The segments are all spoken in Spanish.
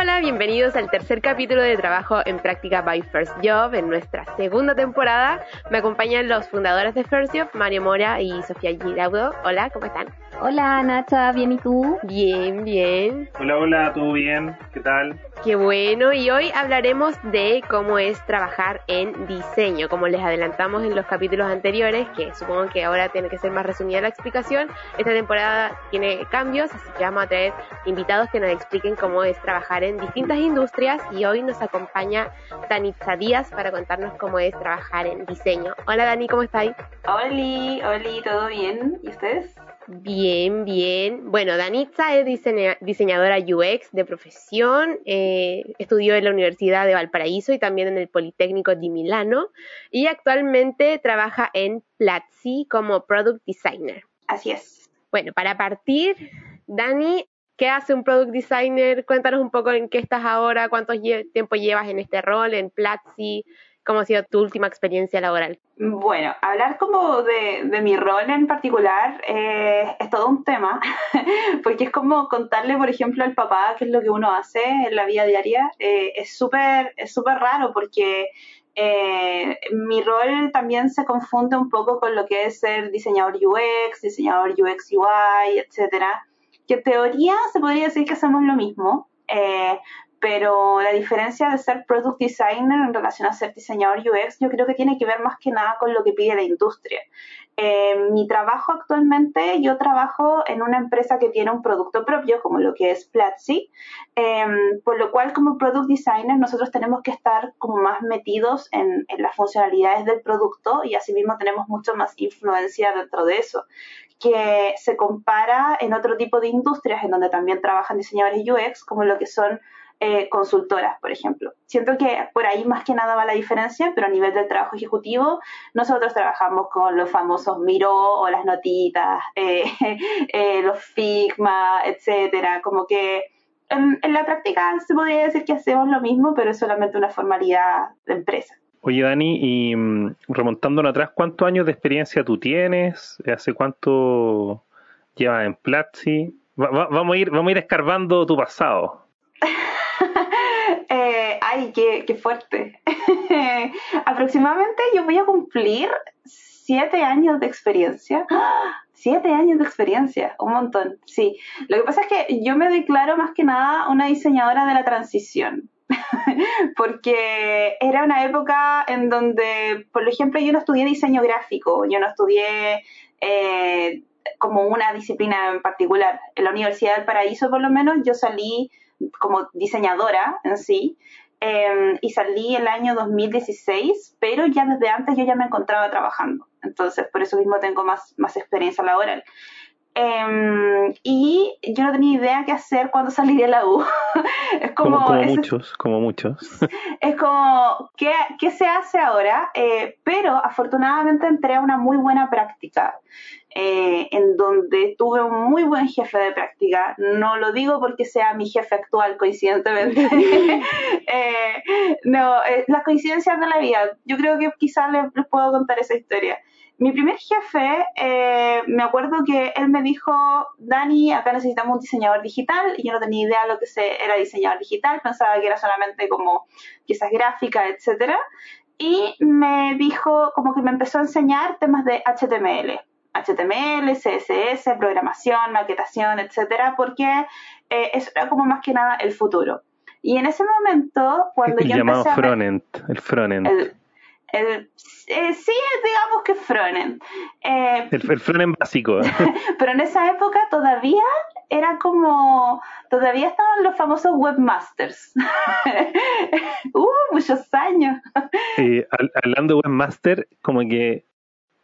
Hola, hola, bienvenidos al tercer capítulo de Trabajo en Práctica by First Job. En nuestra segunda temporada me acompañan los fundadores de First Job, Mario Mora y Sofía Giraudo. Hola, ¿cómo están? Hola Nacha, ¿bien y tú? Bien, bien. Hola, hola, ¿todo bien? ¿Qué tal? Qué bueno, y hoy hablaremos de cómo es trabajar en diseño. Como les adelantamos en los capítulos anteriores, que supongo que ahora tiene que ser más resumida la explicación, esta temporada tiene cambios, así que vamos a traer invitados que nos expliquen cómo es trabajar en distintas industrias y hoy nos acompaña Danitza Díaz para contarnos cómo es trabajar en diseño. Hola Dani, ¿cómo estáis? Hola, hola, ¿todo bien? ¿Y ustedes? Bien, bien. Bueno, Danitza es diseñadora UX de profesión, eh, estudió en la Universidad de Valparaíso y también en el Politécnico de Milano y actualmente trabaja en Platzi como Product Designer. Así es. Bueno, para partir, Dani, ¿qué hace un Product Designer? Cuéntanos un poco en qué estás ahora, cuánto tiempo llevas en este rol, en Platzi, ¿Cómo ha sido tu última experiencia laboral? Bueno, hablar como de, mi rol en particular eh, es todo un tema, porque es como contarle, por ejemplo, al papá qué es lo que uno hace en la vida diaria. Eh, es súper es súper raro porque eh, mi rol también se confunde un poco con lo que es ser diseñador UX, diseñador UX UI, etcétera, que en teoría se podría decir que hacemos lo mismo, pero la diferencia de ser product designer en relación a ser diseñador UX yo creo que tiene que ver más que nada con lo que pide la industria. Eh, mi trabajo actualmente, yo trabajo en una empresa que tiene un producto propio, como lo que es Platzi, em, por lo cual como product designer nosotros tenemos que estar como más metidos en, en las funcionalidades del producto y asimismo tenemos mucho más influencia dentro de eso que se compara en otro tipo de industrias en donde también trabajan diseñadores UX, como lo que son eh, consultoras, por ejemplo. Siento que por ahí más que nada va la diferencia, pero a nivel del trabajo ejecutivo, nosotros trabajamos con los famosos Miro o las notitas, eh, eh, los Figma, etcétera. Como que en, la práctica se podría decir que hacemos lo mismo, pero es solamente una formalidad de empresa. Oye, Dani, y mm, remontándonos atrás, ¿cuántos años de experiencia tú tienes? ¿Hace cuánto llevas en Platzi? vamos, a ir, vamos a ir escarbando tu pasado. Ay, qué, fuerte. Aproximadamente yo voy a cumplir siete años de experiencia. Siete años de experiencia, un montón, sí. Lo que pasa es que yo me declaro más que nada una diseñadora de la transición. porque era una época en donde, por ejemplo, yo no estudié diseño gráfico, yo no estudié eh, como una disciplina en particular. En la Universidad del Paraíso, por lo menos, yo salí como diseñadora en sí. Em, y salí el año 2016, pero ya desde antes yo ya me encontraba trabajando. Entonces, por eso mismo tengo más, más experiencia laboral. Em, y yo no tenía idea qué hacer cuando salí de la U. es como, como, muchos, como muchos. es como, ¿qué, qué se hace ahora? Eh, pero afortunadamente entré a una muy buena práctica. Eh, en donde tuve un muy buen jefe de práctica. No lo digo porque sea mi jefe actual, coincidentemente. eh, no, eh, las coincidencias de la vida. Yo creo que quizás les puedo contar esa historia mi primer jefe, eh, me acuerdo que él me dijo, Dani, acá necesitamos un diseñador digital, y yo no tenía idea de lo que era diseñador digital, pensaba que era solamente como piezas gráficas, etcétera, y me dijo, como que me empezó a enseñar temas de HTML, HTML, CSS, programación, maquetación, etcétera, porque eh, eso era como más que nada el futuro. Y en ese momento, cuando el yo llamado empecé frontend, el frontend. El, eh, sí, digamos que frontend. Eh, el, el frontend básico. pero en esa época todavía era como, todavía estaban los famosos webmasters. uh, muchos años. hablando de webmaster, como que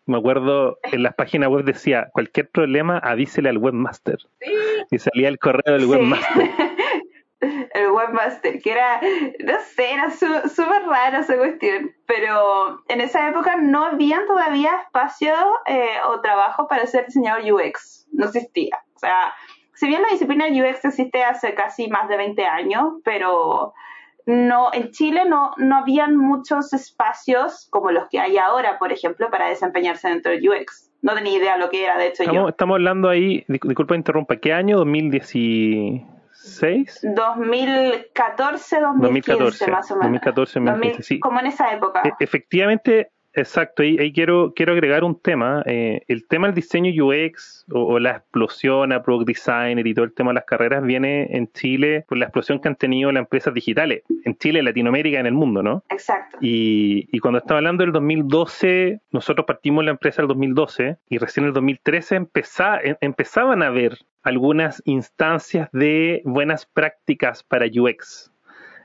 me acuerdo en las páginas web decía, cualquier problema avísele al webmaster. Y salía el correo del webmaster. el webmaster, que era, no sé, era súper rara esa cuestión, pero en esa época no habían todavía espacio eh, o trabajo para ser diseñador UX, no existía. O sea, si bien la disciplina UX existe hace casi más de 20 años, pero no en Chile no, no habían muchos espacios como los que hay ahora, por ejemplo, para desempeñarse dentro del UX. No tenía idea lo que era, de hecho estamos, yo. Estamos hablando ahí, disculpa interrumpa, ¿qué año? 2010 2006. 2014, 2015 más o menos. 2014, 2015, sí. Como en esa época. E- efectivamente, Exacto, ahí, ahí, quiero, quiero agregar un tema. Eh, el tema del diseño UX o, o, la explosión a Product Designer y todo el tema de las carreras viene en Chile por la explosión que han tenido las empresas digitales, en Chile, Latinoamérica, en el mundo, ¿no? Exacto. Y, y cuando estaba hablando del 2012, nosotros partimos la empresa el 2012 y recién en el 2013 empezá, em, empezaban a haber algunas instancias de buenas prácticas para UX.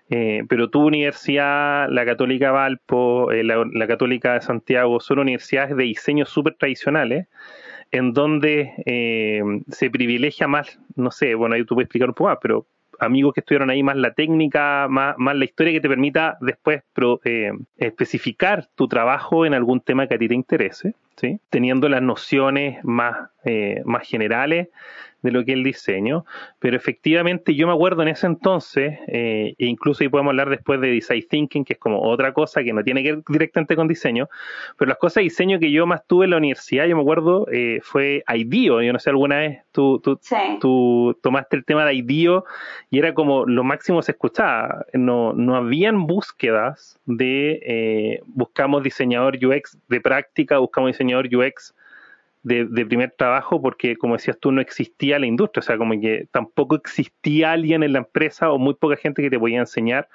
Eh, pero tu universidad, la Católica Valpo, eh, la, Católica de Santiago, son universidades de diseño súper tradicionales, en donde eh, se privilegia más, no sé, bueno, ahí tú puedes explicar un poco más, pero amigos que estuvieron ahí más la técnica, más, más la historia que te permita después pro, eh, especificar tu trabajo en algún tema que a ti te interese, ¿sí? teniendo las nociones más, eh, más generales de lo que es el diseño, pero efectivamente yo me acuerdo en ese entonces, eh, e incluso ahí podemos hablar después de design thinking, que es como otra cosa que no tiene que ver directamente con diseño, pero las cosas de diseño que yo más tuve en la universidad, yo me acuerdo, eh, fue IDEO, yo no sé, alguna vez tú, tú, sí. tú tomaste el tema de IDEO y era como lo máximo se escuchaba, no, no habían búsquedas de eh, buscamos diseñador UX de práctica, buscamos diseñador UX de, de, primer trabajo porque, como decías tú, no existía la industria, o sea, como que tampoco existía alguien en la empresa o muy poca gente que te podía enseñar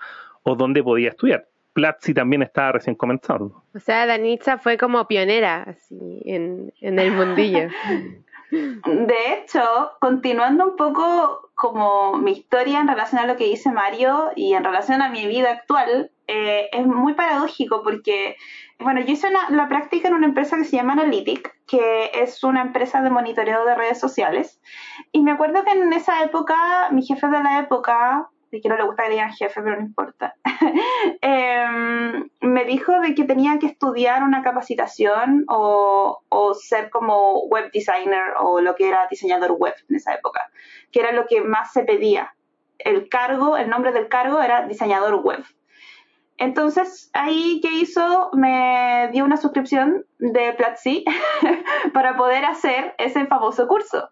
o dónde podía estudiar. Platzi también estaba recién comenzando. O sea, Danitza fue como pionera así en, en el mundillo. De hecho, continuando un poco como mi historia en relación a lo que dice Mario y en relación a mi vida actual, eh, es muy paradójico porque, bueno, yo hice una, la práctica en una empresa que se llama Analytic, que es una empresa de monitoreo de redes sociales. Y me acuerdo que en esa época, mi jefe de la época, y que no le gusta que digan jefe, pero no importa, eh, me dijo de que tenía que estudiar una capacitación o, o, ser como web designer o lo que era diseñador web en esa época, que era lo que más se pedía. El cargo, el nombre del cargo era diseñador web. Entonces, ahí, ¿qué hizo? Me dio una suscripción de Platzi para poder hacer ese famoso curso.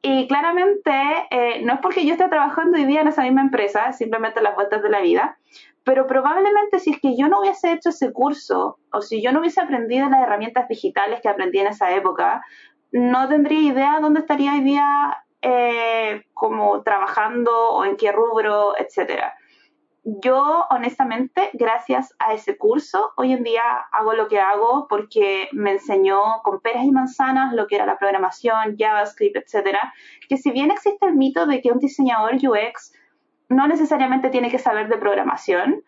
Y claramente, eh, no es porque yo esté trabajando hoy día en esa misma empresa, simplemente las vueltas de la vida, pero probablemente si es que yo no hubiese hecho ese curso o si yo no hubiese aprendido las herramientas digitales que aprendí en esa época, no tendría idea dónde estaría hoy día eh, como trabajando o en qué rubro, etcétera yo honestamente, gracias a ese curso, hoy en día hago lo que hago porque me enseñó con peras y manzanas lo que era la programación, JavaScript, etcétera, que si bien existe el mito de que un diseñador UX no necesariamente tiene que saber de programación,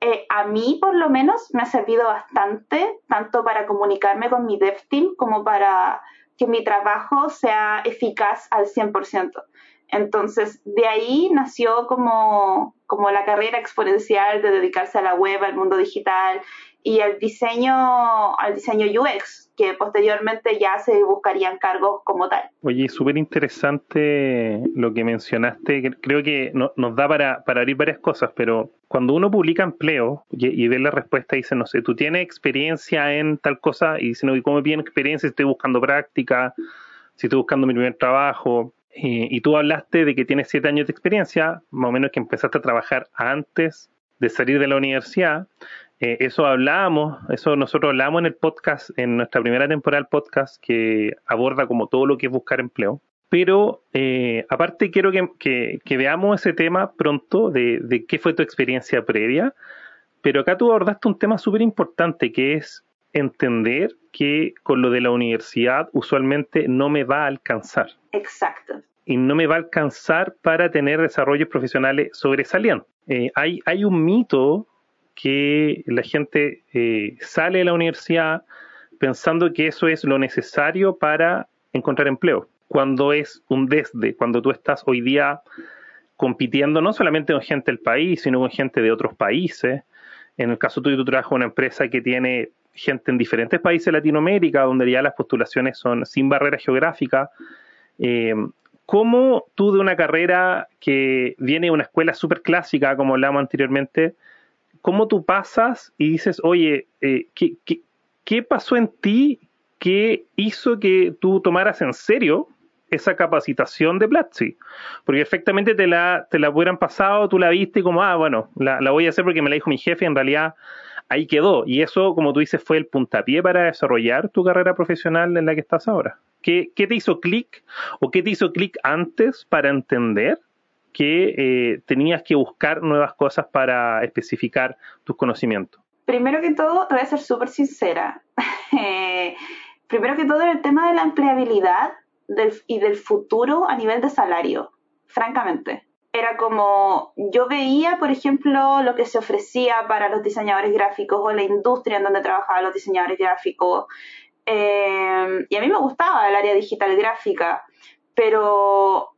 eh, a mí por lo menos me ha servido bastante, tanto para comunicarme con mi dev team como para que mi trabajo sea eficaz al 100%. Entonces, de ahí nació como, como la carrera exponencial de dedicarse a la web, al mundo digital y al diseño, al diseño UX, que posteriormente ya se buscarían cargos como tal. Oye, súper interesante lo que mencionaste. Creo que no, nos da para, abrir varias cosas, pero cuando uno publica empleo y, y, ve la respuesta, dice, no sé, tú tienes experiencia en tal cosa y dice, no, ¿y cómo tiene experiencia? Estoy buscando práctica, si estoy buscando mi primer trabajo. Y, y, tú hablaste de que tienes siete años de experiencia, más o menos que empezaste a trabajar antes de salir de la universidad. Eh, eso hablábamos, eso nosotros hablábamos en el podcast, en nuestra primera temporada del podcast, que aborda como todo lo que es buscar empleo. Pero eh, aparte quiero que, veamos ese tema pronto de qué fue tu experiencia previa. Pero acá tú abordaste un tema súper importante que es entender que con lo de la universidad usualmente no me va a alcanzar. Exacto. Y no me va a alcanzar para tener desarrollos profesionales sobresalientes. Eh, hay, hay un mito que la gente eh, sale de la universidad pensando que eso es lo necesario para encontrar empleo, cuando es un desde, cuando tú estás hoy día compitiendo no solamente con gente del país, sino con gente de otros países. En el caso tuyo, tú trabajas en una empresa que tiene gente en diferentes países de Latinoamérica, donde ya las postulaciones son sin barreras geográficas. Eh, ¿Cómo tú de una carrera que viene de una escuela súper clásica, como hablábamos anteriormente, cómo tú pasas y dices, oye, eh, ¿qué, qué, ¿qué pasó en ti que hizo que tú tomaras en serio esa capacitación de Platzi, porque efectivamente te la, te la hubieran pasado, tú la viste como, ah, bueno, la, la voy a hacer porque me la dijo mi jefe, en realidad ahí quedó. Y eso, como tú dices, fue el puntapié para desarrollar tu carrera profesional en la que estás ahora. ¿Qué, qué te hizo clic o qué te hizo clic antes para entender que eh, tenías que buscar nuevas cosas para especificar tus conocimientos? Primero que todo, te voy a ser súper sincera. Eh, primero que todo, el tema de la empleabilidad y del futuro a nivel de salario, francamente. Era como, yo veía, por ejemplo, lo que se ofrecía para los diseñadores gráficos o la industria en donde trabajaban los diseñadores gráficos. Eh, y a mí me gustaba el área digital gráfica, pero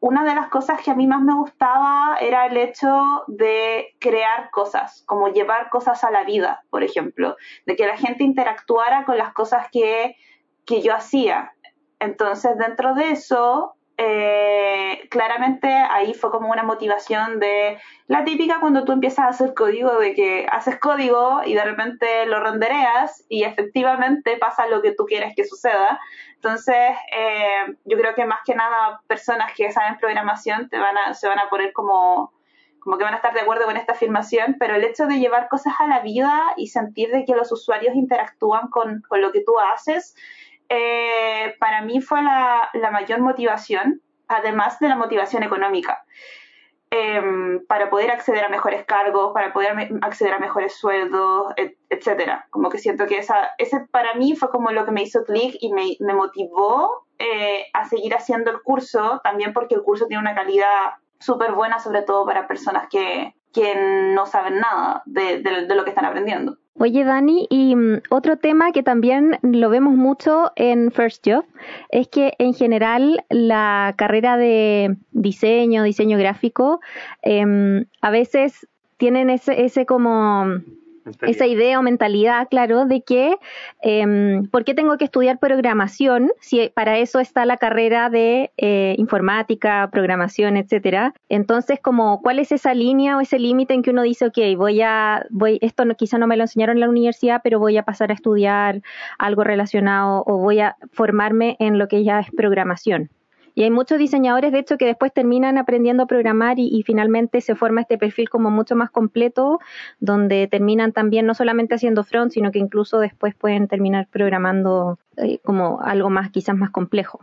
una de las cosas que a mí más me gustaba era el hecho de crear cosas, como llevar cosas a la vida, por ejemplo, de que la gente interactuara con las cosas que, que yo hacía. Entonces, dentro de eso, eh, claramente ahí fue como una motivación de la típica cuando tú empiezas a hacer código, de que haces código y de repente lo rendereas y efectivamente pasa lo que tú quieres que suceda. Entonces, eh, yo creo que más que nada personas que saben programación se van a poner como, como que van a estar de acuerdo con esta afirmación, pero el hecho de llevar cosas a la vida y sentir de que los usuarios interactúan con, con lo que tú haces, eh, para mí fue la, mayor motivación, además de la motivación económica, em, para poder acceder a mejores cargos, para poder acceder a mejores sueldos, etcétera. Como que siento que esa, ese para mí fue como lo que me hizo clic y me, motivó eh, a seguir haciendo el curso, también porque el curso tiene una calidad súper buena, sobre todo para personas que, no saben nada de lo que están aprendiendo. Oye, Dani, y mm, otro tema que también lo vemos mucho en First Job es que en general la carrera de diseño, diseño gráfico, em, a veces tienen ese, ese como esa idea o mentalidad, claro, de que eh, ¿por qué tengo que estudiar programación si para eso está la carrera de eh, informática, programación, etcétera? Entonces, como, ¿cuál es esa línea o ese límite en que uno dice, ok, voy a, voy, esto no, quizá no me lo enseñaron en la universidad, pero voy a pasar a estudiar algo relacionado o voy a formarme en lo que ya es programación? Y hay muchos diseñadores, de hecho, que después terminan aprendiendo a programar y, finalmente se forma este perfil como mucho más completo, donde terminan también no solamente haciendo front, sino que incluso después pueden terminar programando eh, como algo más, quizás más complejo.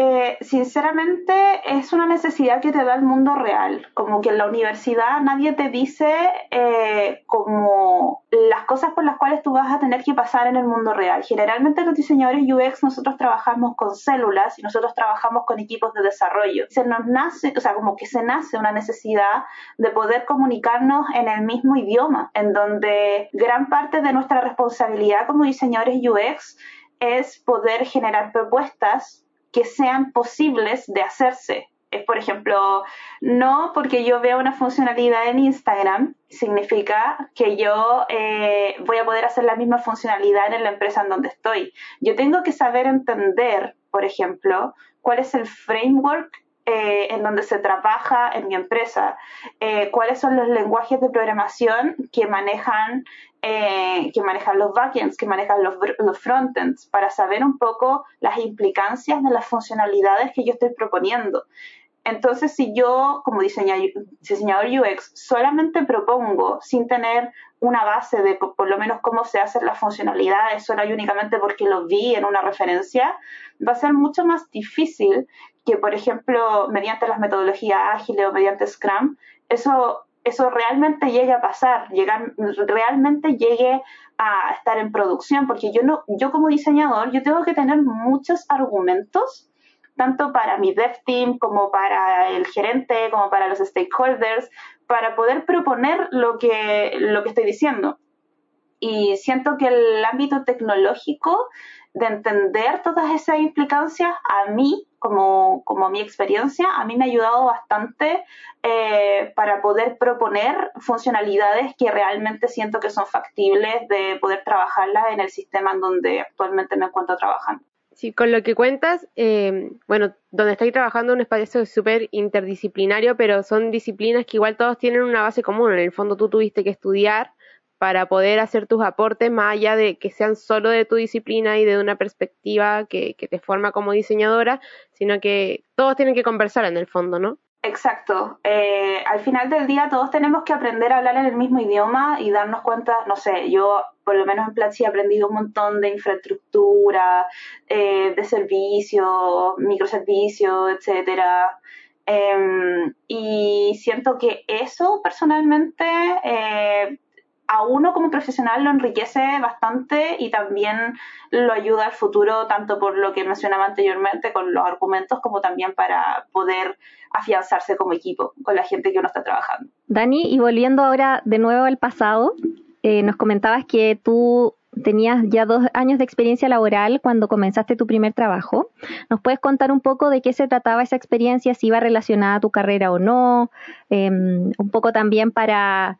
Eh, sinceramente es una necesidad que te da el mundo real, como que en la universidad nadie te dice eh, como las cosas por las cuales tú vas a tener que pasar en el mundo real. Generalmente los diseñadores UX nosotros trabajamos con células y nosotros trabajamos con equipos de desarrollo. Se nos nace, o sea, como que se nace una necesidad de poder comunicarnos en el mismo idioma, en donde gran parte de nuestra responsabilidad como diseñadores UX es poder generar propuestas que sean posibles de hacerse. Es, por ejemplo, no porque yo vea una funcionalidad en Instagram, significa que yo eh, voy a poder hacer la misma funcionalidad en la empresa en donde estoy. Yo tengo que saber entender, por ejemplo, cuál es el framework eh, en donde se trabaja en mi empresa, eh, cuáles son los lenguajes de programación que manejan, eh, que manejan los backends, que manejan los, frontends, para saber un poco las implicancias de las funcionalidades que yo estoy proponiendo. Entonces, si yo como diseñador, diseñador UX solamente propongo sin tener una base de por lo menos cómo se hacen las funcionalidades solo y únicamente porque lo vi en una referencia, va a ser mucho más difícil que, por ejemplo, mediante las metodologías ágiles o mediante Scrum, eso, eso realmente llegue a pasar, llegar, realmente llegue a estar en producción, porque yo no, yo como diseñador, yo tengo que tener muchos argumentos, tanto para mi dev team como para el gerente, como para los stakeholders, para poder proponer lo que, lo que estoy diciendo. Y siento que el ámbito tecnológico de entender todas esas implicancias, a mí, como, como mi experiencia, a mí me ha ayudado bastante eh, para poder proponer funcionalidades que realmente siento que son factibles de poder trabajarlas en el sistema en donde actualmente me encuentro trabajando. Sí, con lo que cuentas, eh, bueno, donde estáis trabajando un espacio súper interdisciplinario, pero son disciplinas que igual todos tienen una base común. En el fondo tú tuviste que estudiar para poder hacer tus aportes más allá de que sean solo de tu disciplina y de una perspectiva que, te forma como diseñadora, sino que todos tienen que conversar en el fondo, ¿no? Exacto. Eh, al final del día todos tenemos que aprender a hablar en el mismo idioma y darnos cuenta, no sé, yo por lo menos en Platzi he aprendido un montón de infraestructura, eh, de servicios, microservicios, etcétera. Em, y siento que eso personalmente eh, a uno como profesional lo enriquece bastante y también lo ayuda al futuro, tanto por lo que mencionaba anteriormente con los argumentos, como también para poder afianzarse como equipo con la gente que uno está trabajando. Dani, y volviendo ahora de nuevo al pasado, eh, nos comentabas que tú tenías ya dos años de experiencia laboral cuando comenzaste tu primer trabajo. ¿Nos puedes contar un poco de qué se trataba esa experiencia, si iba relacionada a tu carrera o no? Em, un poco también para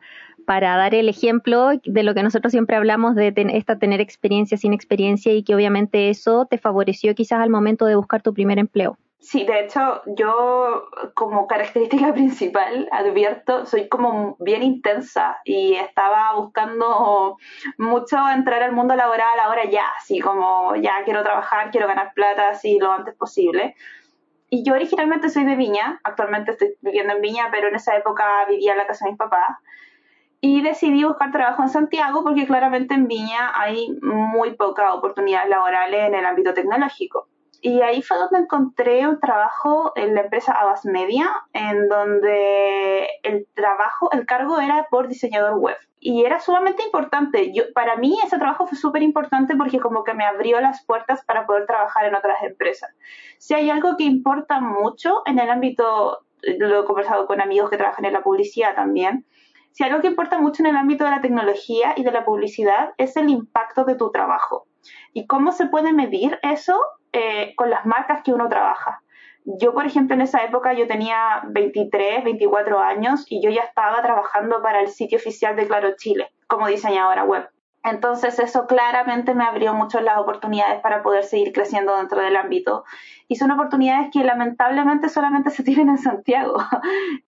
para dar el ejemplo de lo que nosotros siempre hablamos de esta tener experiencia sin experiencia y que obviamente eso te favoreció quizás al momento de buscar tu primer empleo. Sí, de hecho, yo como característica principal advierto, soy como bien intensa y estaba buscando mucho entrar al mundo laboral ahora ya, así como ya quiero trabajar, quiero ganar plata así lo antes posible. Y yo originalmente soy de Viña, actualmente estoy viviendo en Viña, pero en esa época vivía en la casa de mis papás y decidí buscar trabajo en Santiago porque claramente en Viña hay muy pocas oportunidades laborales en el ámbito tecnológico. Y ahí fue donde encontré un trabajo en la empresa Abbas Media, en donde el trabajo, el cargo era por diseñador web. Y era sumamente importante. Yo, para mí ese trabajo fue súper importante porque como que me abrió las puertas para poder trabajar en otras empresas. Si hay algo que importa mucho en el ámbito, lo he conversado con amigos que trabajan en la publicidad también, si algo que importa mucho en el ámbito de la tecnología y de la publicidad es el impacto de tu trabajo. ¿Y cómo se puede medir eso eh, con las marcas que uno trabaja? Yo, por ejemplo, en esa época yo tenía 23, 24 años y yo ya estaba trabajando para el sitio oficial de Claro Chile como diseñadora web. Entonces eso claramente me abrió mucho las oportunidades para poder seguir creciendo dentro del ámbito. Y son oportunidades que lamentablemente solamente se tienen en Santiago.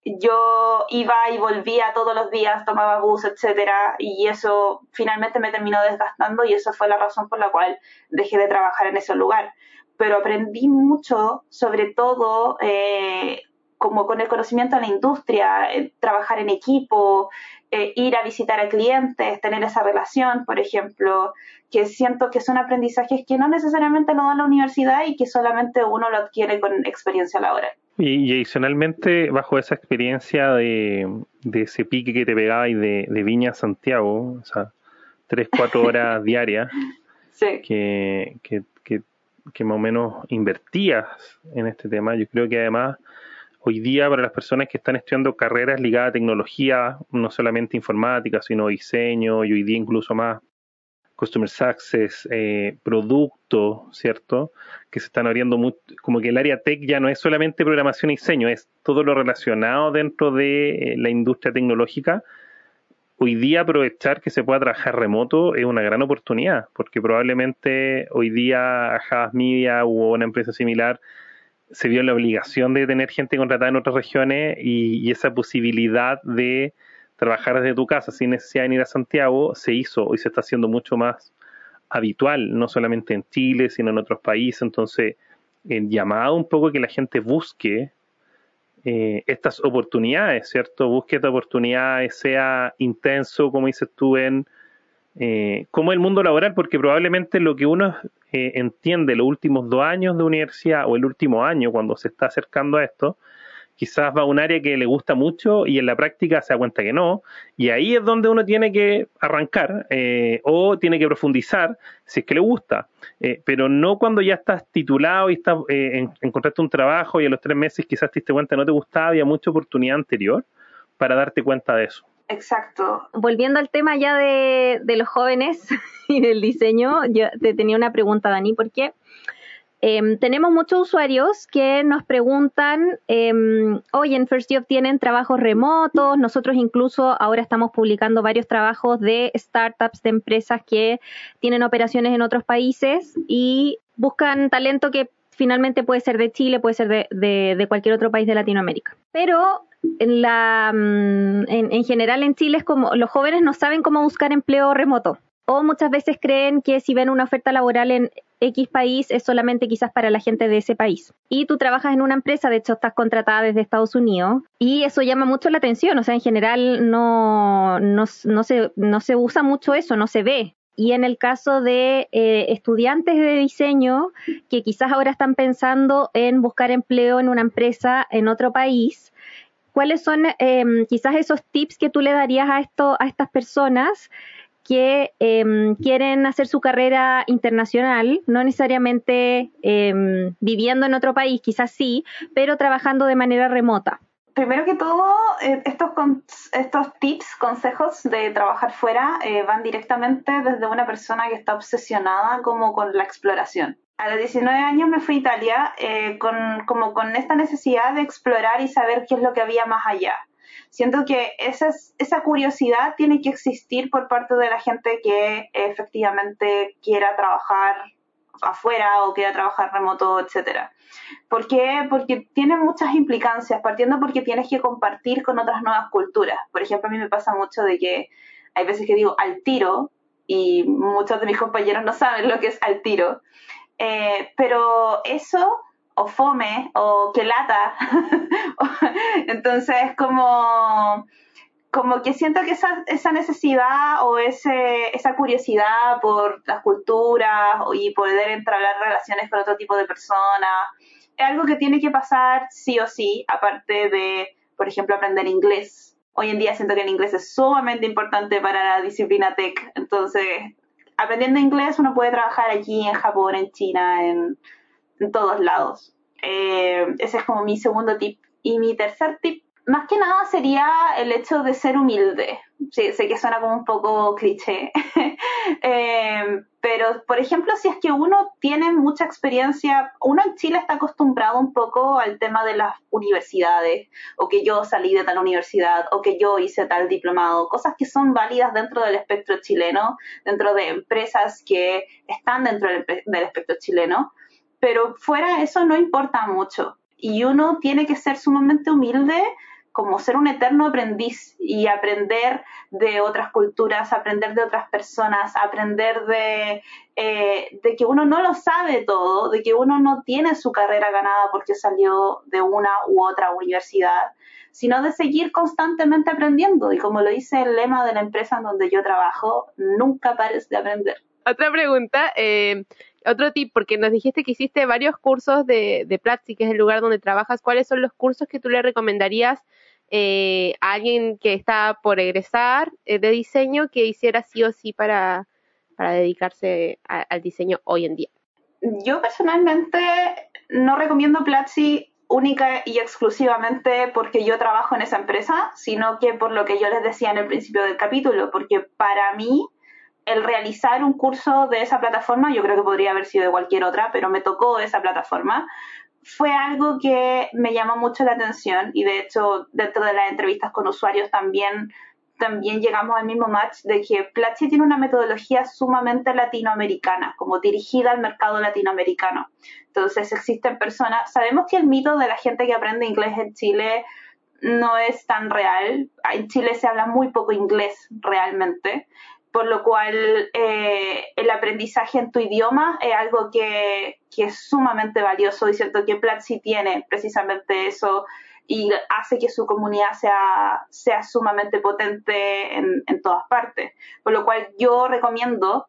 Yo iba y volvía todos los días, tomaba bus, etcétera, y eso finalmente me terminó desgastando y eso fue la razón por la cual dejé de trabajar en ese lugar. Pero aprendí mucho, sobre todo eh, como con el conocimiento de la industria, eh, trabajar en equipo, eh, ir a visitar a clientes, tener esa relación, por ejemplo, que siento que son aprendizajes que no necesariamente lo da la universidad y que solamente uno lo adquiere con experiencia laboral. Y, adicionalmente, bajo esa experiencia de, ese pique que te pegaba y de, Viña a Santiago, o sea, tres, cuatro horas diarias, que, que, que, que más o menos invertías en este tema, yo creo que además hoy día para las personas que están estudiando carreras ligadas a tecnología, no solamente informática, sino diseño y hoy día incluso más customer success, eh, producto, ¿cierto? Que se están abriendo mucho, como que el área tech ya no es solamente programación y diseño, es todo lo relacionado dentro de eh, la industria tecnológica. Hoy día aprovechar que se pueda trabajar remoto es una gran oportunidad, porque probablemente hoy día Havas Media u una empresa similar se vio la obligación de tener gente contratada en otras regiones y, esa posibilidad de trabajar desde tu casa sin necesidad de ir a Santiago se hizo y se está haciendo mucho más habitual, no solamente en Chile, sino en otros países. Entonces, el llamado un poco que la gente busque eh, estas oportunidades, ¿cierto? Busque estas oportunidades, sea intenso, como dices tú, en eh, como el mundo laboral, porque probablemente lo que uno eh, entiende los últimos dos años de universidad o el último año cuando se está acercando a esto, quizás va a un área que le gusta mucho y en la práctica se da cuenta que no, y ahí es donde uno tiene que arrancar eh, o tiene que profundizar si es que le gusta, eh, pero no cuando ya estás titulado y estás, encontraste un trabajo y a los tres meses quizás te diste cuenta que no te gustaba, había mucha oportunidad anterior para darte cuenta de eso. Exacto. Volviendo al tema ya de, los jóvenes y del diseño, yo te tenía una pregunta, Dani, porque em, tenemos muchos usuarios que nos preguntan, eh, hoy en First Job tienen trabajos remotos, nosotros incluso ahora estamos publicando varios trabajos de startups, de empresas que tienen operaciones en otros países y buscan talento que finalmente puede ser de Chile, puede ser de, de, cualquier otro país de Latinoamérica. Pero la, mm, en, general en Chile es como los jóvenes no saben cómo buscar empleo remoto o muchas veces creen que si ven una oferta laboral en X país es solamente quizás para la gente de ese país. Y tú trabajas en una empresa, de hecho estás contratada desde Estados Unidos y eso llama mucho la atención, o sea, en general no, no, no, se, no se usa mucho eso, no se ve. Y en el caso de eh, estudiantes de diseño que quizás ahora están pensando en buscar empleo en una empresa en otro país, ¿cuáles son em, quizás esos tips que tú le darías a, esto, a estas personas que em, quieren hacer su carrera internacional, no necesariamente em, viviendo en otro país, quizás sí, pero trabajando de manera remota? Primero que todo, eh, estos, estos tips, consejos de trabajar fuera eh, van directamente desde una persona que está obsesionada como con la exploración. A los 19 años me fui a Italia eh, con, como con esta necesidad de explorar y saber qué es lo que había más allá. Siento que esa, esa curiosidad tiene que existir por parte de la gente que efectivamente quiera trabajar afuera o quiera trabajar remoto, etcétera. ¿Por qué? Porque tiene muchas implicancias, partiendo porque tienes que compartir con otras nuevas culturas. Por ejemplo, a mí me pasa mucho de que hay veces que digo al tiro y muchos de mis compañeros no saben lo que es al tiro. Eh, pero eso, o fome, o que lata, entonces como como que siento que esa, esa necesidad o ese, esa curiosidad por las culturas y poder entablar relaciones con otro tipo de personas es algo que tiene que pasar sí o sí, aparte de, por ejemplo, aprender inglés. Hoy en día siento que el inglés es sumamente importante para la disciplina tech, entonces aprendiendo inglés uno puede trabajar aquí en Japón, en China, en, en todos lados. Eh, ese es como mi segundo tip. Y mi tercer tip más que nada sería el hecho de ser humilde. Sí, sé que suena como un poco cliché. Eh, pero, por ejemplo, si es que uno tiene mucha experiencia, uno en Chile está acostumbrado un poco al tema de las universidades, o que yo salí de tal universidad, o que yo hice tal diplomado, cosas que son válidas dentro del espectro chileno, dentro de empresas que están dentro del espectro chileno. Pero fuera eso no importa mucho. Y uno tiene que ser sumamente humilde como ser un eterno aprendiz y aprender de otras culturas, aprender de otras personas, aprender de, eh, de que uno no lo sabe todo, de que uno no tiene su carrera ganada porque salió de una u otra universidad, sino de seguir constantemente aprendiendo. Y como lo dice el lema de la empresa en donde yo trabajo, nunca pares de aprender. Otra pregunta, eh, otro tip, porque nos dijiste que hiciste varios cursos de, de Platzi, que es el lugar donde trabajas. ¿Cuáles son los cursos que tú le recomendarías eh, a alguien que está por egresar eh, de diseño que hiciera sí o sí para, para dedicarse al diseño hoy en día? Yo personalmente no recomiendo Platzi única y exclusivamente porque yo trabajo en esa empresa, sino que por lo que yo les decía en el principio del capítulo, porque para mí el realizar un curso de esa plataforma, yo creo que podría haber sido de cualquier otra, pero me tocó esa plataforma, fue algo que me llamó mucho la atención y de hecho dentro de las entrevistas con usuarios también también llegamos al mismo match de que Platzi tiene una metodología sumamente latinoamericana, como dirigida al mercado latinoamericano. Entonces existen personas, sabemos que el mito de la gente que aprende inglés en Chile no es tan real. En Chile se habla muy poco inglés realmente por lo cual eh, el aprendizaje en tu idioma es algo que, es sumamente valioso y cierto que Platzi tiene precisamente eso y hace que su comunidad sea, sea sumamente potente en, en todas partes. Por lo cual yo recomiendo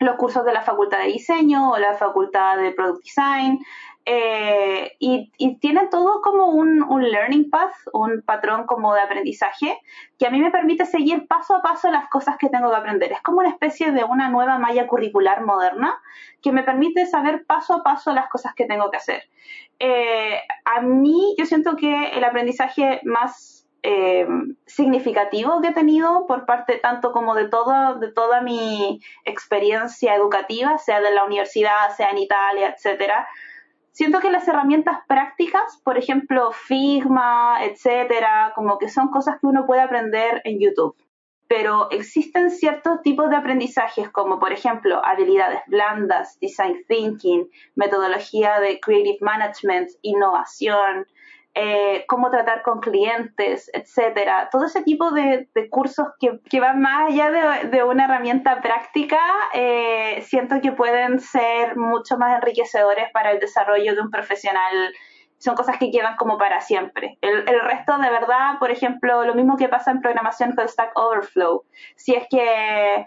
los cursos de la Facultad de Diseño o la Facultad de Product Design, eh, y, y, tiene todo como un, un, learning path, un patrón como de aprendizaje, que a mí me permite seguir paso a paso las cosas que tengo que aprender. Es como una especie de una nueva malla curricular moderna que me permite saber paso a paso las cosas que tengo que hacer. Eh, a mí yo siento que el aprendizaje más eh, significativo que he tenido por parte tanto como de toda, de toda mi experiencia educativa, sea de la universidad, sea en Italia, etcétera, siento que las herramientas prácticas, por ejemplo, Figma, etcétera, como que son cosas que uno puede aprender en YouTube. Pero existen ciertos tipos de aprendizajes, como por ejemplo habilidades blandas, design thinking, metodología de creative management, innovación, eh, cómo tratar con clientes, etcétera. Todo ese tipo de, cursos que, van más allá de, una herramienta práctica, eh, siento que pueden ser mucho más enriquecedores para el desarrollo de un profesional. Son cosas que quedan como para siempre. El, resto, de verdad, por ejemplo, lo mismo que pasa en programación con Stack Overflow. Si es que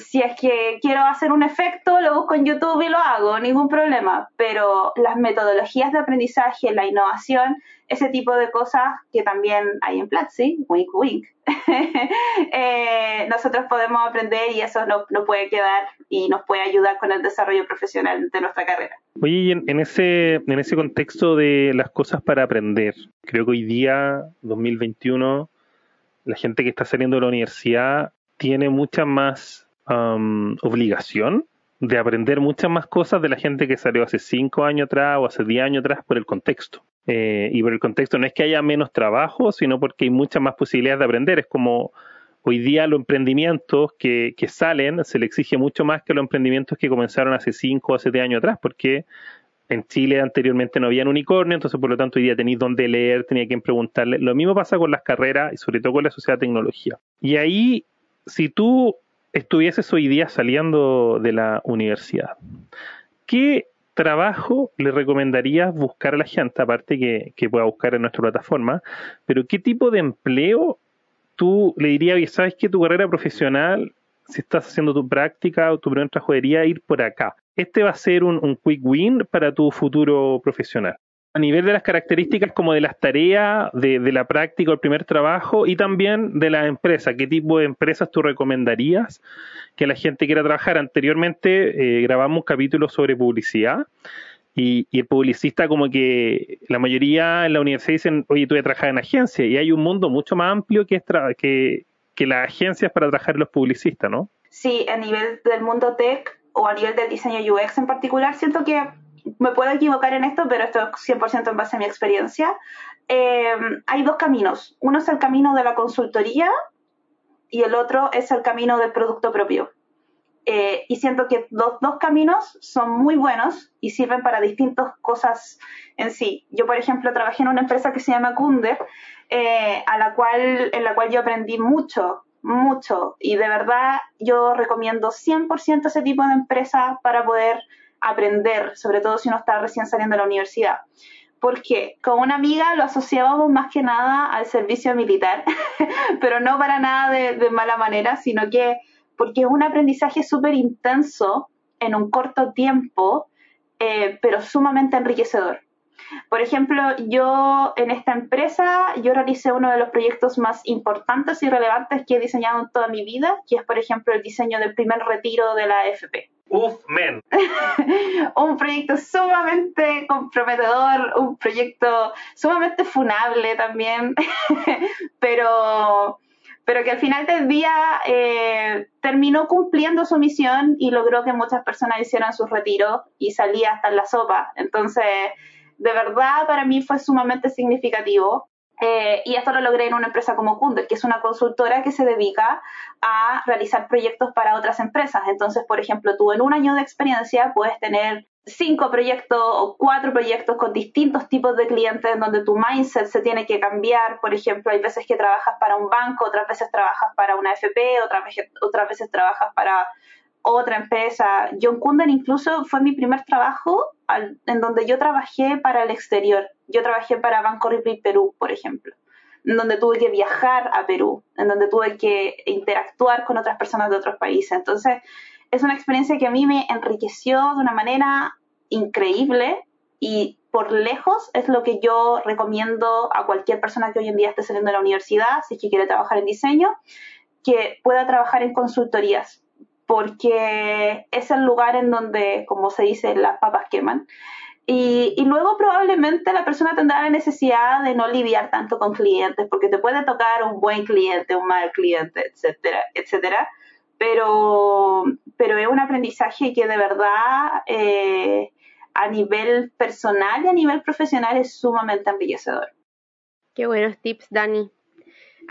si es que quiero hacer un efecto, lo busco en YouTube y lo hago, ningún problema. Pero las metodologías de aprendizaje, la innovación, ese tipo de cosas que también hay en Platzi, wink wink, eh, nosotros podemos aprender y eso nos, puede quedar y nos puede ayudar con el desarrollo profesional de nuestra carrera. Oye, y en, ese, en ese contexto de las cosas para aprender, creo que hoy día, 2021, la gente que está saliendo de la universidad tiene mucha más obligación de aprender muchas más cosas de la gente que salió hace cinco años atrás o hace diez años atrás por el contexto. Eh, y por el contexto no es que haya menos trabajo, sino porque hay muchas más posibilidades de aprender. Es como hoy día los emprendimientos que, salen se le exige mucho más que los emprendimientos que comenzaron hace cinco o hace diez años atrás, porque en Chile anteriormente no había unicornio, entonces por lo tanto hoy día tenéis dónde leer, tenía quien preguntarle. Lo mismo pasa con las carreras y sobre todo con la sociedad de tecnología. Y ahí, si tú estuvieses hoy día saliendo de la universidad, ¿qué trabajo le recomendarías buscar a la gente, aparte que, que pueda buscar en nuestra plataforma, pero qué tipo de empleo tú le dirías, sabes que tu carrera profesional, si estás haciendo tu práctica o tu primer trabajo, debería ir por acá? Este va a ser un quick win para tu futuro profesional a nivel de las características como de las tareas, de, la práctica, el primer trabajo y también de la empresa. ¿Qué tipo de empresas tú recomendarías que la gente quiera trabajar? Anteriormente eh, grabamos un capítulo sobre publicidad y, el publicista como que la mayoría en la universidad dicen, oye, tú voy a trabajar en agencia y hay un mundo mucho más amplio que, es que, que las agencias para trabajar los publicistas, ¿no? Sí, a nivel del mundo tech o a nivel del diseño UX en particular, siento que me puedo equivocar en esto, pero esto es 100% en base a mi experiencia. Eh, hay dos caminos. Uno es el camino de la consultoría y el otro es el camino del producto propio. Eh, y siento que los dos caminos son muy buenos y sirven para distintas cosas en sí. Yo, por ejemplo, trabajé en una empresa que se llama Kunder, eh, a la cual, en la cual yo aprendí mucho, mucho. Y de verdad yo recomiendo 100% ese tipo de empresa para poder aprender, sobre todo si uno está recién saliendo de la universidad. Porque con una amiga lo asociábamos más que nada al servicio militar, pero no para nada de, mala manera, sino que porque es un aprendizaje súper intenso en un corto tiempo, eh, pero sumamente enriquecedor. Por ejemplo, yo en esta empresa, yo realicé uno de los proyectos más importantes y relevantes que he diseñado en toda mi vida, que es, por ejemplo, el diseño del primer retiro de la AFP. Uf, men. un proyecto sumamente comprometedor, un proyecto sumamente funable también, pero, pero que al final del día eh, terminó cumpliendo su misión y logró que muchas personas hicieran sus retiros y salía hasta en la sopa. Entonces, de verdad para mí fue sumamente significativo. Eh, y esto lo logré en una empresa como Kunder, que es una consultora que se dedica a realizar proyectos para otras empresas. Entonces, por ejemplo, tú en un año de experiencia puedes tener cinco proyectos o cuatro proyectos con distintos tipos de clientes en donde tu mindset se tiene que cambiar. Por ejemplo, hay veces que trabajas para un banco, otras veces trabajas para una FP, otras veces, otras veces trabajas para otra empresa. John Kunder incluso fue mi primer trabajo en donde yo trabajé para el exterior. Yo trabajé para Banco Ripley Perú, por ejemplo, en donde tuve que viajar a Perú, en donde tuve que interactuar con otras personas de otros países. Entonces, es una experiencia que a mí me enriqueció de una manera increíble y por lejos es lo que yo recomiendo a cualquier persona que hoy en día esté saliendo de la universidad, si es que quiere trabajar en diseño, que pueda trabajar en consultorías porque es el lugar en donde, como se dice, las papas queman. Y, luego probablemente la persona tendrá la necesidad de no lidiar tanto con clientes, porque te puede tocar un buen cliente, un mal cliente, etcétera, etcétera. Pero, pero es un aprendizaje que de verdad eh, a nivel personal y a nivel profesional es sumamente embellecedor. Qué buenos tips, Dani.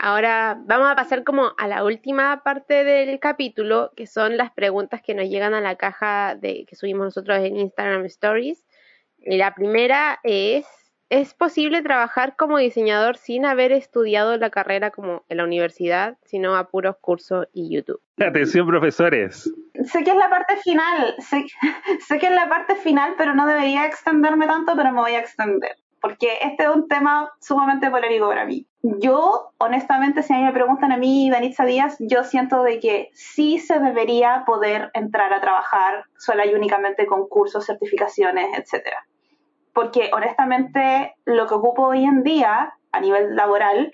Ahora vamos a pasar como a la última parte del capítulo, que son las preguntas que nos llegan a la caja de que subimos nosotros en Instagram Stories. Y la primera es, ¿Es posible trabajar como diseñador sin haber estudiado la carrera como en la universidad, sino a puros cursos y YouTube? Atención, profesores. Sé que es la parte final, sé, sé que es la parte final, pero no debería extenderme tanto, pero me voy a extender porque este es un tema sumamente polémico para mí. Yo, honestamente, si a mí me preguntan a mí, Danitza Díaz, yo siento de que sí se debería poder entrar a trabajar sola y únicamente con cursos, certificaciones, etcétera. Porque honestamente, lo que ocupo hoy en día a nivel laboral,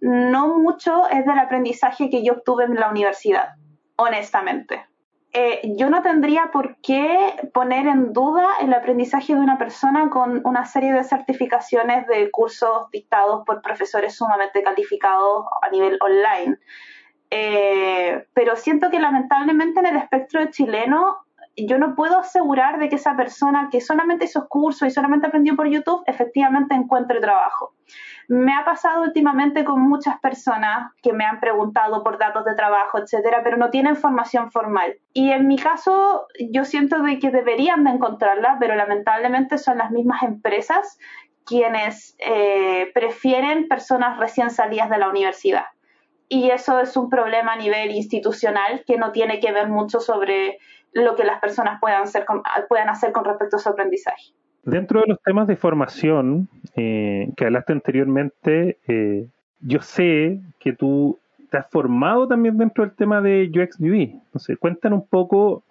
no mucho es del aprendizaje que yo obtuve en la universidad, honestamente. Eh, yo no tendría por qué poner en duda el aprendizaje de una persona con una serie de certificaciones de cursos dictados por profesores sumamente calificados a nivel online. Eh, pero siento que lamentablemente en el espectro chileno yo no puedo asegurar de que esa persona que solamente hizo cursos y solamente aprendió por YouTube efectivamente encuentre trabajo. Me ha pasado últimamente con muchas personas que me han preguntado por datos de trabajo, etcétera, pero no tienen formación formal. Y en mi caso, yo siento que deberían de encontrarla, pero lamentablemente son las mismas empresas quienes eh, prefieren personas recién salidas de la universidad. Y eso es un problema a nivel institucional que no tiene que ver mucho sobre lo que las personas puedan hacer con respecto a su aprendizaje. Dentro de los temas de formación eh, que hablaste anteriormente, eh, yo sé que tú te has formado también dentro del tema de UX UI. Entonces, cuéntanos un poco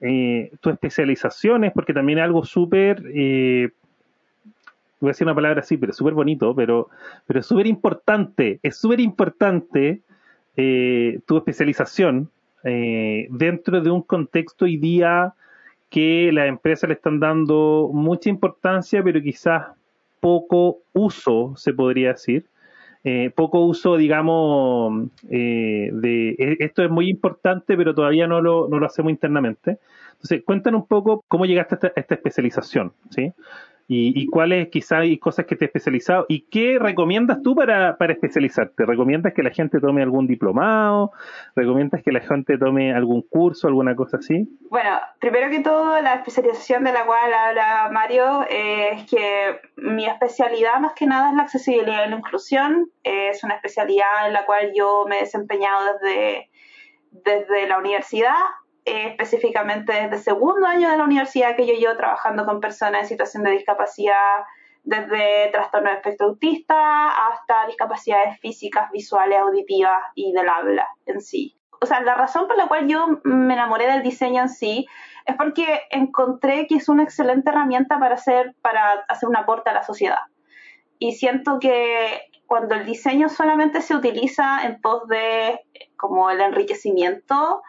eh, tus especializaciones, porque también es algo súper, voy a decir una palabra así, pero súper bonito, pero, pero súper importante, es súper importante tu especialización dentro de un contexto hoy día que las empresas le están dando mucha importancia, pero quizás poco uso, se podría decir. Eh, poco uso, digamos, eh, de e, esto es muy importante, pero todavía no lo, no lo hacemos internamente. Entonces, cuéntanos un poco cómo llegaste a esta, a esta especialización, ¿sí? Y, cuáles quizás hay cosas que te he especializado y qué recomiendas tú para, para especializarte. ¿Recomiendas que la gente tome algún diplomado? ¿Recomiendas que la gente tome algún curso, alguna cosa así? Bueno, primero que todo, la especialización de la cual habla Mario es que mi especialidad más que nada es la accesibilidad y la inclusión. Es una especialidad en la cual yo me he desempeñado desde, desde la universidad específicamente desde segundo año de la universidad que yo llevo trabajando con personas en situación de discapacidad, desde trastorno de espectro autista hasta discapacidades físicas, visuales, auditivas y del habla en sí. O sea, la razón por la cual yo me enamoré del diseño en sí es porque encontré que es una excelente herramienta para hacer, para hacer un aporte a la sociedad. Y siento que cuando el diseño solamente se utiliza en pos de como el enriquecimiento,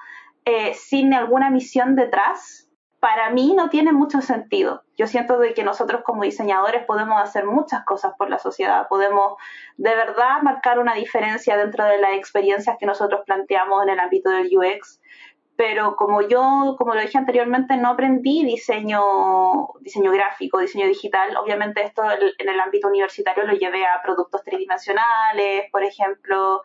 eh, sin alguna misión detrás, para mí no tiene mucho sentido. Yo siento de que nosotros como diseñadores podemos hacer muchas cosas por la sociedad, podemos de verdad marcar una diferencia dentro de las experiencias que nosotros planteamos en el ámbito del UX, pero como yo, como lo dije anteriormente, no aprendí diseño, diseño gráfico, diseño digital, obviamente esto en el ámbito universitario lo llevé a productos tridimensionales, por ejemplo,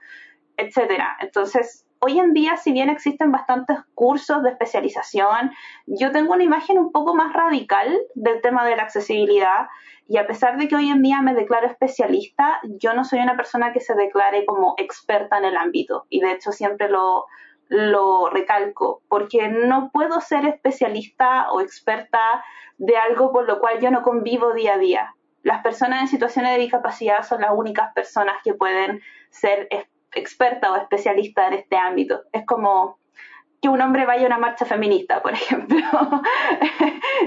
etcétera. Entonces, hoy en día, si bien existen bastantes cursos de especialización, yo tengo una imagen un poco más radical del tema de la accesibilidad y a pesar de que hoy en día me declaro especialista, yo no soy una persona que se declare como experta en el ámbito y de hecho siempre lo, lo recalco, porque no puedo ser especialista o experta de algo por lo cual yo no convivo día a día. Las personas en situaciones de discapacidad son las únicas personas que pueden ser experta o especialista en este ámbito. Es como que un hombre vaya a una marcha feminista, por ejemplo.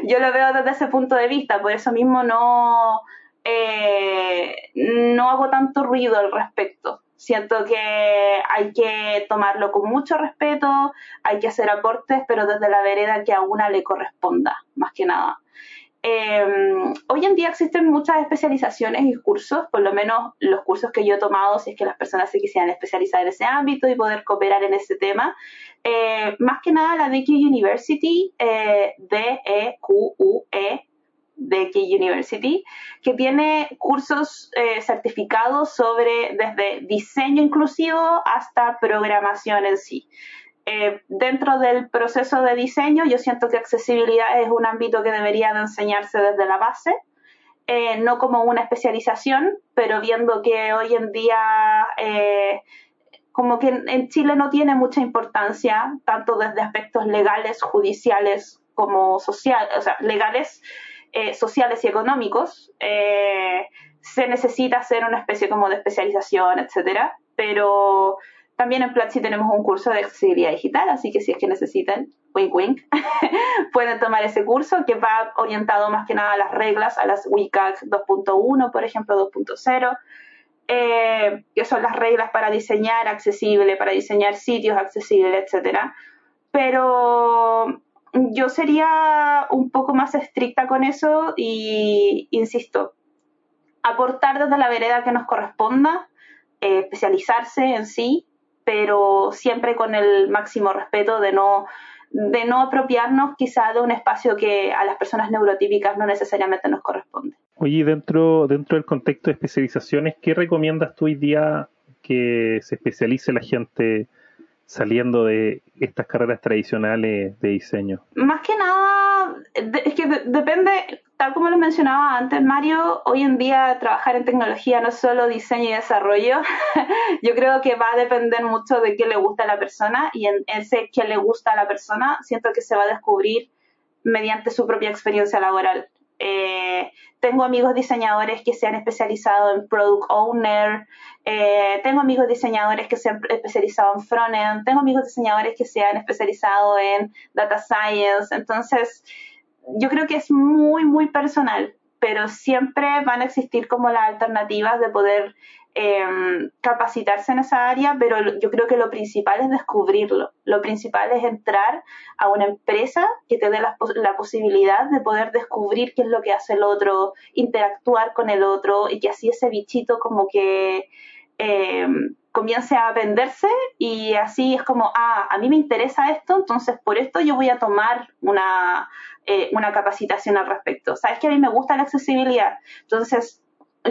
Yo lo veo desde ese punto de vista, por eso mismo no, eh, no hago tanto ruido al respecto. Siento que hay que tomarlo con mucho respeto, hay que hacer aportes, pero desde la vereda que a una le corresponda, más que nada. Em, hoy en día existen muchas especializaciones y cursos, por lo menos los cursos que yo he tomado, si es que las personas se quisieran especializar en ese ámbito y poder cooperar en ese tema. Eh, más que nada la DQ University, eh, D-E-Q-U-E, DQ University, que tiene cursos eh, certificados sobre desde diseño inclusivo hasta programación en sí. Eh, dentro del proceso de diseño, yo siento que accesibilidad es un ámbito que debería de enseñarse desde la base eh, no como una especialización, pero viendo que hoy en día eh, como que en Chile no tiene mucha importancia, tanto desde aspectos legales, judiciales como sociales, o sea, legales, eh, sociales y económicos, se necesita hacer una especie como de especialización, etcétera, pero también en Platzi tenemos un curso de accesibilidad digital, así que si es que necesitan, wink wink, pueden tomar ese curso que va orientado más que nada a las reglas, a las WCAG 2.1, por ejemplo, 2.0, eh, que son las reglas para diseñar accesible, para diseñar sitios accesibles, etcétera. Pero yo sería un poco más estricta con eso y, insisto, aportar desde la vereda que nos corresponda, eh, especializarse en sí, pero siempre con el máximo respeto de no de no apropiarnos quizá de un espacio que a las personas neurotípicas no necesariamente nos corresponde. Oye, dentro, dentro del contexto de especializaciones, ¿qué recomiendas tú hoy día que se especialice la gente saliendo de estas carreras tradicionales de diseño? Más que nada, es que depende, tal como lo mencionaba antes Mario, hoy en día trabajar en tecnología no es solo diseño y desarrollo, yo creo que va a depender mucho de qué le gusta a la persona y en ese qué le gusta a la persona siento que se va a descubrir mediante su propia experiencia laboral. Eh, tengo amigos diseñadores que se han especializado en Product Owner, eh, tengo amigos diseñadores que se han especializado en Frontend, tengo amigos diseñadores que se han especializado en Data Science, entonces yo creo que es muy, muy personal, pero siempre van a existir como las alternativas de poder Em, capacitarse en esa área, pero yo creo que lo principal es descubrirlo. Lo principal es entrar a una empresa que te dé la, posibilidad de poder descubrir qué es lo que hace el otro, interactuar con el otro y que así ese bichito como que em, comience a venderse y así es como, ah, a mí me interesa esto, entonces por esto yo voy a tomar una, eh, una capacitación al respecto. Sabes que a mí me gusta la accesibilidad, entonces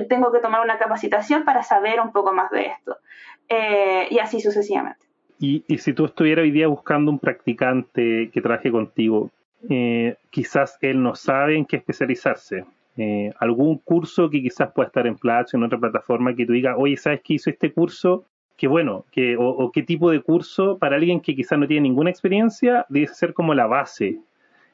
tengo que tomar una capacitación para saber un poco más de esto. Eh, y así sucesivamente. Y, si tú estuvieras hoy día buscando un practicante que trabaje contigo, eh, quizás él no sabe en qué especializarse. Eh, algún curso que quizás pueda estar en Platzi o en otra plataforma que tú digas, oye, ¿sabes qué hizo este curso? Qué bueno, que, o, qué tipo de curso para alguien que quizás no tiene ninguna experiencia debe ser como la base.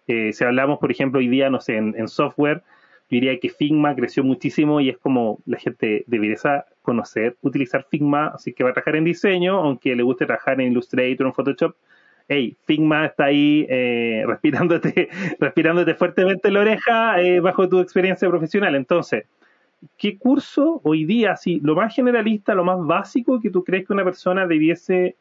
si hablamos, por ejemplo, hoy día, no sé, en software, yo diría que Figma creció muchísimo y es como la gente debería conocer, utilizar Figma, así que va a trabajar en diseño, aunque le guste trabajar en Illustrator o en Photoshop. Hey, Figma está ahí eh, respirándote, respirándote fuertemente la oreja eh, bajo tu experiencia profesional. Entonces, ¿qué curso hoy día, así, lo más generalista, lo más básico que tú crees que una persona debiese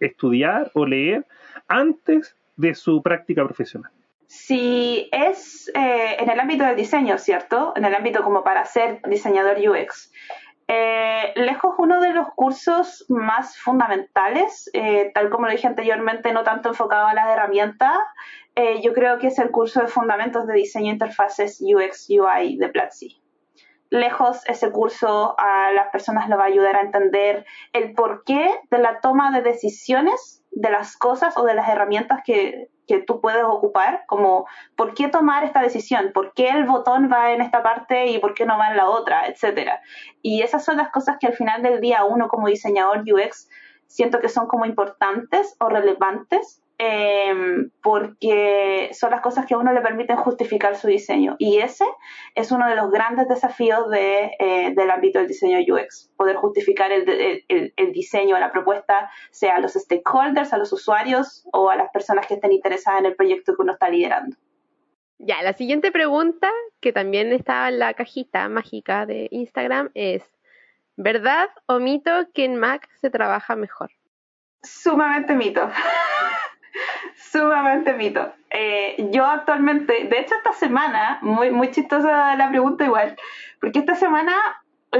estudiar o leer antes de su práctica profesional? Si es eh, en el ámbito del diseño, ¿cierto? En el ámbito como para ser diseñador UX. Eh, lejos uno de los cursos más fundamentales, eh, tal como lo dije anteriormente, no tanto enfocado a las herramientas, yo creo que es el curso de fundamentos de diseño interfaces UX UI de Platzi. Lejos ese curso a las personas le va a ayudar a entender el porqué de la toma de decisiones de las cosas o de las herramientas que que tú puedes ocupar, como por qué tomar esta decisión, por qué el botón va en esta parte y por qué no va en la otra, etcétera. Y esas son las cosas que al final del día uno como diseñador UX siento que son como importantes o relevantes Em, porque son las cosas que a uno le permiten justificar su diseño. Y ese es uno de los grandes desafíos de, eh, del ámbito del diseño UX, poder justificar el, el, el, diseño, la propuesta, sea a los stakeholders, a los usuarios o a las personas que estén interesadas en el proyecto que uno está liderando. Ya, la siguiente pregunta, que también estaba en la cajita mágica de Instagram, es, ¿verdad o mito que en Mac se trabaja mejor? Sumamente mito. Sumamente mito. Eh, yo actualmente, de hecho esta semana, muy, muy chistosa la pregunta igual, porque esta semana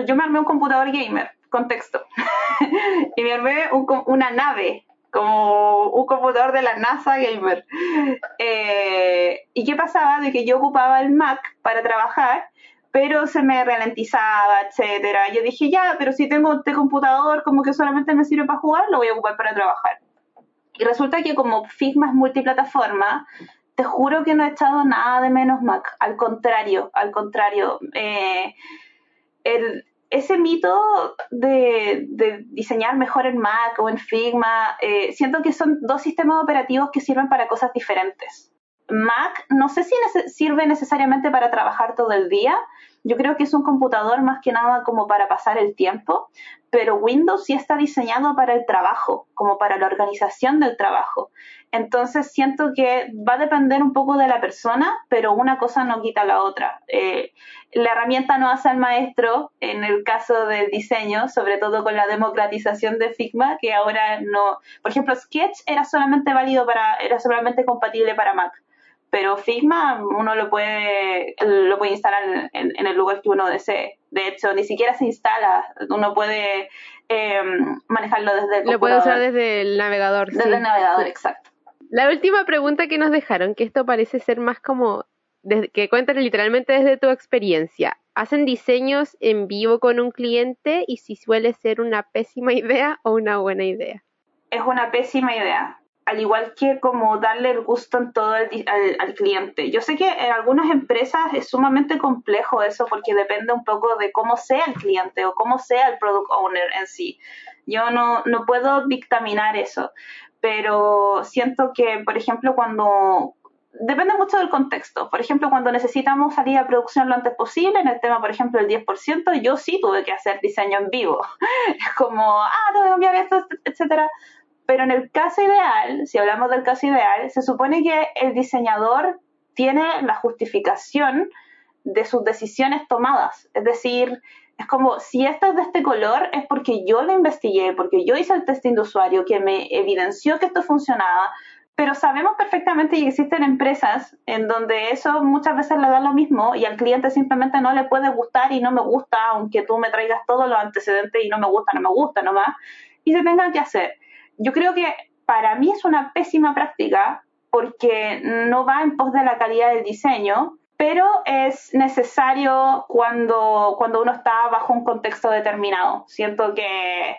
yo me armé un computador gamer, contexto, y me armé una nave, como un computador de la NASA gamer. Eh, ¿Y qué pasaba? De que yo ocupaba el Mac para trabajar, pero se me ralentizaba, etcétera. Yo dije, ya, pero si tengo este computador como que solamente me sirve para jugar, lo voy a ocupar para trabajar. Y resulta que como Figma es multiplataforma, te juro que no he echado nada de menos Mac, al contrario, al contrario. Eh, ese mito de, diseñar mejor en Mac o en Figma, eh, siento que son dos sistemas operativos que sirven para cosas diferentes. Mac no sé si sirve necesariamente para trabajar todo el día, yo creo que es un computador más que nada como para pasar el tiempo, pero Windows sí está diseñado para el trabajo, como para la organización del trabajo. Entonces siento que va a depender un poco de la persona, pero una cosa no quita la otra. Eh, la herramienta no hace al maestro en el caso del diseño, sobre todo con la democratización de Figma, que ahora no. Por ejemplo, Sketch era solamente válido para, era solamente compatible para Mac pero Figma uno lo puede, lo puede instalar en, el lugar que uno desee. De hecho, ni siquiera se instala, uno puede em, manejarlo desde el Lo puede usar desde el navegador. Desde el navegador, exacto. La última pregunta que nos dejaron, que esto parece ser más como que cuentan literalmente desde tu experiencia. ¿Hacen diseños en vivo con un cliente y si suele ser una pésima idea o una buena idea? Es una pésima idea al igual que como darle el gusto en todo al, cliente. Yo sé que en algunas empresas es sumamente complejo eso porque depende un poco de cómo sea el cliente o cómo sea el product owner en sí. Yo no, no puedo dictaminar eso, pero siento que, por ejemplo, cuando... Depende mucho del contexto. Por ejemplo, cuando necesitamos salir a producción lo antes posible, en el tema, por ejemplo, el 10%, yo sí tuve que hacer diseño en vivo. Es como, ah, tengo que cambiar esto, etcétera pero en el caso ideal, si hablamos del caso ideal, se supone que el diseñador tiene la justificación de sus decisiones tomadas. Es decir, es como si esto es de este color es porque yo lo investigué, porque yo hice el testing de usuario que me evidenció que esto funcionaba, pero sabemos perfectamente que existen empresas en donde eso muchas veces le da lo mismo y al cliente simplemente no le puede gustar y no me gusta, aunque tú me traigas todos los antecedentes y no me gusta, no me gusta nomás, y se tenga que hacer yo creo que para mí es una pésima práctica porque no va en pos de la calidad del diseño, pero es necesario cuando, cuando uno está bajo un contexto determinado. Siento que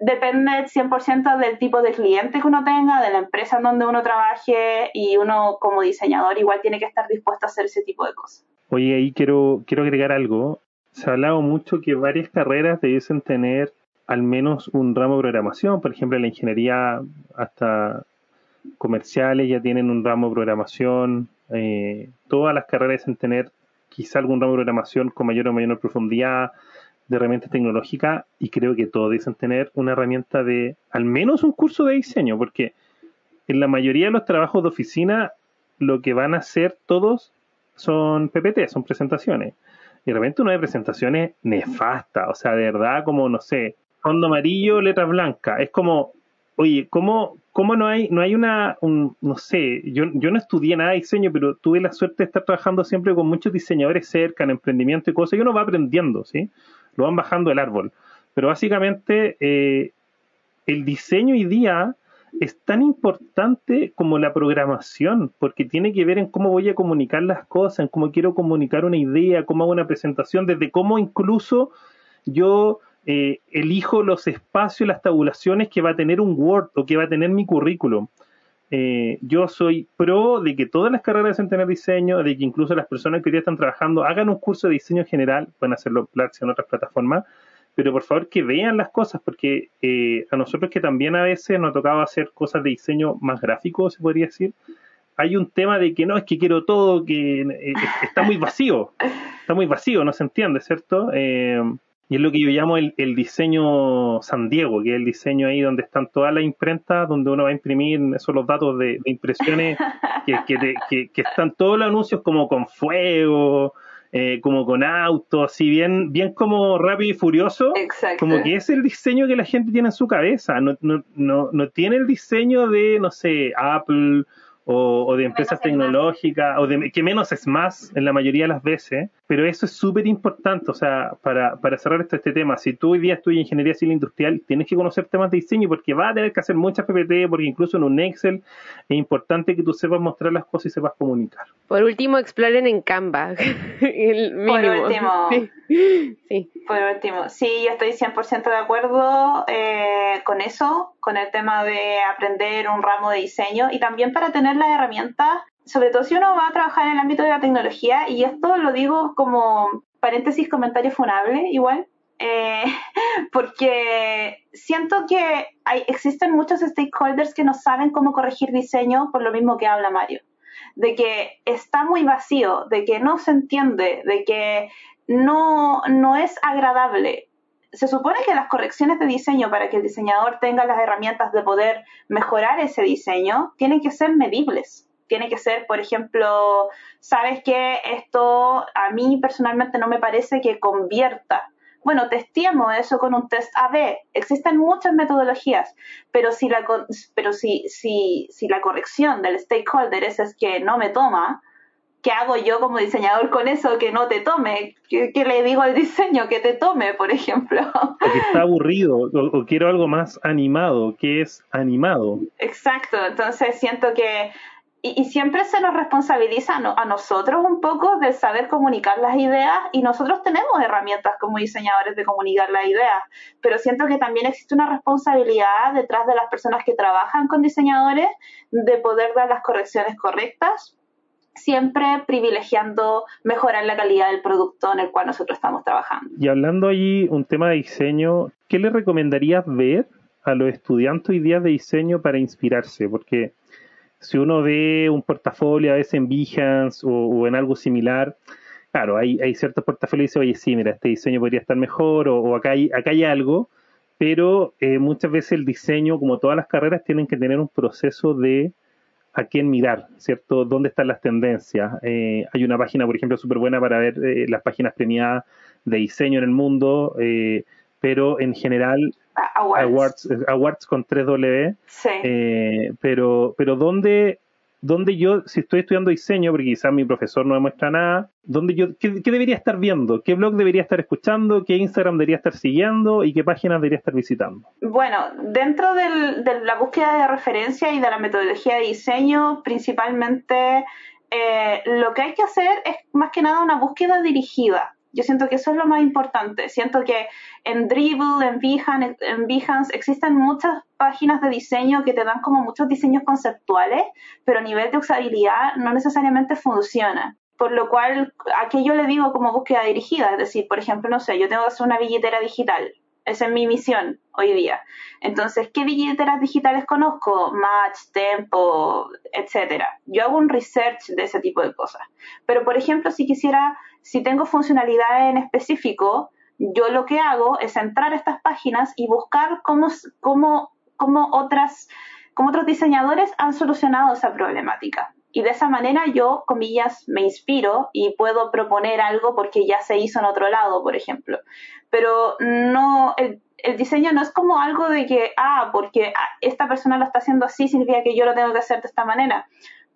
depende 100% del tipo de cliente que uno tenga, de la empresa en donde uno trabaje y uno como diseñador igual tiene que estar dispuesto a hacer ese tipo de cosas. Oye, ahí quiero, quiero agregar algo. Se ha hablado mucho que varias carreras debiesen tener al menos un ramo de programación. Por ejemplo, la ingeniería hasta comerciales ya tienen un ramo de programación. Eh, todas las carreras en tener quizá algún ramo de programación con mayor o menor profundidad de herramientas tecnológicas y creo que todos dicen tener una herramienta de al menos un curso de diseño porque en la mayoría de los trabajos de oficina lo que van a hacer todos son PPT, son presentaciones. Y de repente uno de presentaciones nefastas, o sea, de verdad como, no sé, fondo amarillo, letras blancas. Es como, oye, ¿cómo, cómo no hay, no hay una, un, no sé, yo, yo no estudié nada de diseño, pero tuve la suerte de estar trabajando siempre con muchos diseñadores cerca, en emprendimiento y cosas, y uno va aprendiendo, ¿sí? Lo van bajando el árbol. Pero básicamente, eh, el diseño hoy día es tan importante como la programación, porque tiene que ver en cómo voy a comunicar las cosas, en cómo quiero comunicar una idea, cómo hago una presentación, desde cómo incluso yo eh, elijo los espacios, las tabulaciones que va a tener un Word o que va a tener mi currículum. Eh, yo soy pro de que todas las carreras deben tener diseño, de que incluso las personas que hoy día están trabajando hagan un curso de diseño general, pueden hacerlo en otras plataformas, pero por favor que vean las cosas, porque eh, a nosotros que también a veces nos ha tocado hacer cosas de diseño más gráfico, se podría decir, hay un tema de que no, es que quiero todo, que está muy vacío, está muy vacío, no se entiende, ¿cierto? Y es lo que yo llamo el, diseño San Diego, que es el diseño ahí donde están todas las imprentas, donde uno va a imprimir esos los datos de, impresiones, que, están todos los anuncios como con fuego, eh, como con autos, así bien, bien como rápido y furioso. Como que es el diseño que la gente tiene en su cabeza. No, no, no, no tiene el diseño de, no sé, Apple o, de empresas tecnológicas, o de que menos es más en la mayoría de las veces, pero eso es súper importante, o sea, para, para cerrar este, este tema, si tú hoy día estudias ingeniería civil industrial, tienes que conocer temas de diseño porque vas a tener que hacer muchas PPT, porque incluso en un Excel es importante que tú sepas mostrar las cosas y sepas comunicar. Por último, exploren en Canva. Por último. Sí. Por último, sí, yo estoy 100% de acuerdo eh, con eso, con el tema de aprender un ramo de diseño y también para tener las herramientas sobre todo si uno va a trabajar en el ámbito de la tecnología, y esto lo digo como paréntesis, comentario funable, igual, eh, porque siento que hay, existen muchos stakeholders que no saben cómo corregir diseño por lo mismo que habla Mario, de que está muy vacío, de que no se entiende, de que no, no es agradable. Se supone que las correcciones de diseño para que el diseñador tenga las herramientas de poder mejorar ese diseño tienen que ser medibles tiene que ser, por ejemplo, sabes que esto a mí personalmente no me parece que convierta. Bueno, testeemos eso con un test AB. Existen muchas metodologías, pero si la, corrección del stakeholder es que no me toma, ¿qué hago yo como diseñador con eso que no te tome? ¿Qué, le digo al diseño que te tome, por ejemplo? Porque está aburrido o, quiero algo más animado, que es animado. Exacto, entonces siento que y, siempre se nos responsabiliza a, nosotros un poco de saber comunicar las ideas y nosotros tenemos herramientas como diseñadores de comunicar las ideas, pero siento que también existe una responsabilidad detrás de las personas que trabajan con diseñadores de poder dar las correcciones correctas siempre privilegiando mejorar la calidad del producto en el cual nosotros estamos trabajando. Y hablando allí un tema de diseño, ¿qué le recomendarías ver a los estudiantes hoy día de diseño para inspirarse? Porque si uno ve un portafolio a veces en Behance o, en algo similar, claro, hay, ciertos portafolios que dicen, oye, sí, mira, este diseño podría estar mejor o, acá, hay, acá hay algo, pero eh, muchas veces el diseño, como todas las carreras, tienen que tener un proceso de a quién mirar, ¿cierto? ¿Dónde están las tendencias? Eh, hay una página, por ejemplo, súper buena para ver eh, las páginas premiadas de diseño en el mundo, pero en general Awards. Awards, con 3W. Sí. Eh, pero, pero ¿dónde, ¿dónde yo, si estoy estudiando diseño, porque quizás mi profesor no me muestra nada, ¿dónde yo, qué, debería estar viendo? ¿Qué blog debería estar escuchando? ¿Qué Instagram debería estar siguiendo? ¿Y qué páginas debería estar visitando? Bueno, dentro de la búsqueda de referencia y de la metodología de diseño, principalmente eh, lo que hay que hacer es más que nada una búsqueda dirigida. Yo siento que eso es lo más importante. Siento que en Dribble, en Behance, en Behance existen muchas páginas de diseño que te dan como muchos diseños conceptuales, pero a nivel de usabilidad no necesariamente funciona. Por lo cual, aquí yo le digo como búsqueda dirigida, es decir, por ejemplo, no sé, yo tengo que hacer una billetera digital. Esa es mi misión hoy día. Entonces, ¿qué billeteras digitales conozco? Match, Tempo, etcétera. Yo hago un research de ese tipo de cosas. Pero, por ejemplo, si quisiera si tengo funcionalidad en específico, yo lo que hago es entrar a estas páginas y buscar cómo, cómo, cómo, otras, cómo otros diseñadores han solucionado esa problemática. Y de esa manera yo, comillas, me inspiro y puedo proponer algo porque ya se hizo en otro lado, por ejemplo. Pero no, el, el diseño no es como algo de que, ah, porque esta persona lo está haciendo así, significa que yo lo tengo que hacer de esta manera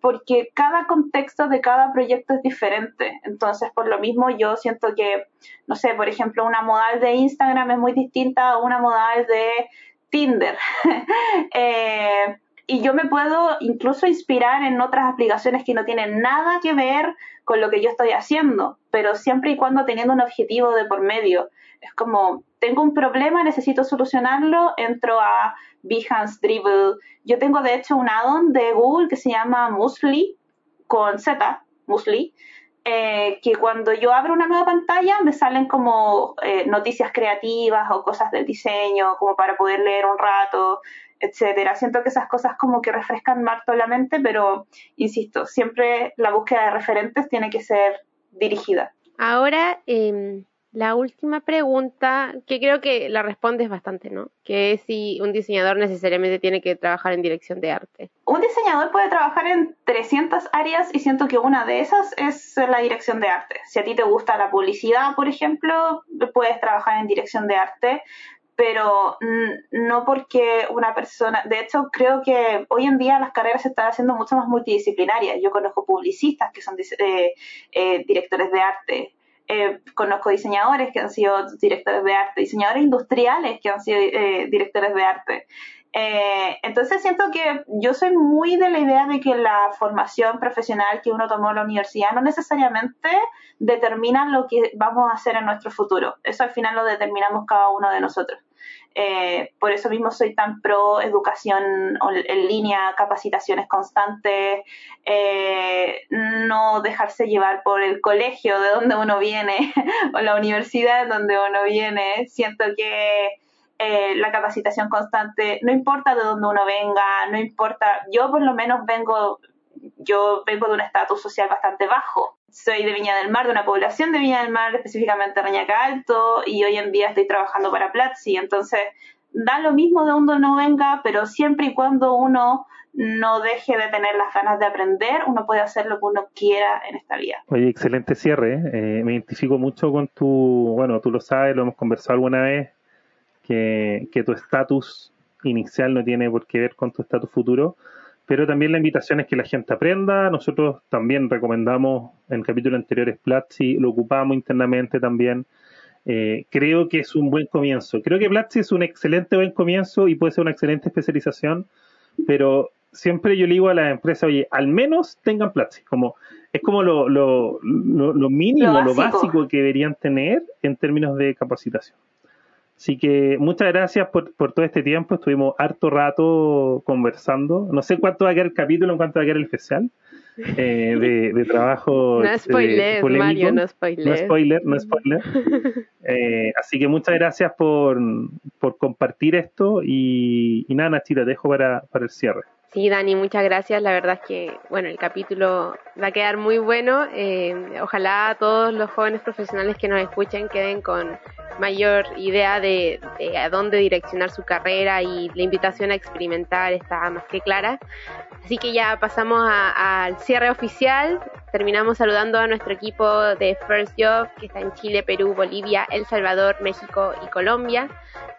porque cada contexto de cada proyecto es diferente. Entonces, por lo mismo, yo siento que, no sé, por ejemplo, una modal de Instagram es muy distinta a una modal de Tinder. Eh, y yo me puedo incluso inspirar en otras aplicaciones que no tienen nada que ver con lo que yo estoy haciendo, pero siempre y cuando teniendo un objetivo de por medio. Es como, tengo un problema, necesito solucionarlo, entro a Behance, Dribble. Yo tengo de hecho un add-on de Google que se llama Musli, con Z, Musli, eh, que cuando yo abro una nueva pantalla me salen como eh, noticias creativas o cosas del diseño, como para poder leer un rato, etcétera. Siento que esas cosas como que refrescan más la mente, pero insisto, siempre la búsqueda de referentes tiene que ser dirigida. Ahora, eh, la última pregunta, que creo que la respondes bastante, ¿no? Que es si un diseñador necesariamente tiene que trabajar en dirección de arte. Un diseñador puede trabajar en 300 áreas y siento que una de esas es la dirección de arte. Si a ti te gusta la publicidad, por ejemplo, puedes trabajar en dirección de arte, pero no porque una persona, de hecho creo que hoy en día las carreras se están haciendo mucho más multidisciplinarias. Yo conozco publicistas que son eh, eh, directores de arte, eh, conozco diseñadores que han sido directores de arte, diseñadores industriales que han sido eh, directores de arte. Eh, entonces siento que yo soy muy de la idea de que la formación profesional que uno tomó en la universidad no necesariamente determina lo que vamos a hacer en nuestro futuro. Eso al final lo determinamos cada uno de nosotros. Eh, por eso mismo soy tan pro educación en línea, capacitaciones constantes, eh, no dejarse llevar por el colegio de donde uno viene o la universidad de donde uno viene. Siento que eh, la capacitación constante, no importa de dónde uno venga, no importa, yo por lo menos vengo, yo vengo de un estatus social bastante bajo. Soy de Viña del Mar, de una población de Viña del Mar, específicamente Reñaca Alto, y hoy en día estoy trabajando para Platzi, entonces da lo mismo de dónde uno venga, pero siempre y cuando uno no deje de tener las ganas de aprender, uno puede hacer lo que uno quiera en esta vida. Oye, excelente cierre. ¿eh? me identifico mucho con tu, bueno, tú lo sabes, lo hemos conversado alguna vez, que, tu estatus inicial no tiene por qué ver con tu estatus futuro, pero también la invitación es que la gente aprenda. Nosotros también recomendamos en el capítulo anterior es Platzi, lo ocupamos internamente también. Eh, creo que es un buen comienzo. Creo que Platzi es un excelente buen comienzo y puede ser una excelente especialización, pero siempre yo le digo a las empresas, oye, al menos tengan Platzi, como es como lo, lo, lo, mínimo, lo básico que deberían tener en términos de capacitación. Así que muchas gracias por, por, todo este tiempo. Estuvimos harto rato conversando. No sé cuánto va a quedar el capítulo, en cuánto va a quedar el especial eh, de, de, trabajo. No spoiler, Mario, no spoiler. No spoiler, no spoiler. eh, así que muchas gracias por, por compartir esto. Y, y nada, Nachita, te dejo para, para el cierre. Sí, Dani, muchas gracias. La verdad es que, bueno, el capítulo va a quedar muy bueno. Eh, ojalá todos los jóvenes profesionales que nos escuchen queden con mayor idea de, a dónde direccionar su carrera y la invitación a experimentar está más que clara. Así que ya pasamos al cierre oficial. Terminamos saludando a nuestro equipo de First Job que está en Chile, Perú, Bolivia, El Salvador, México y Colombia.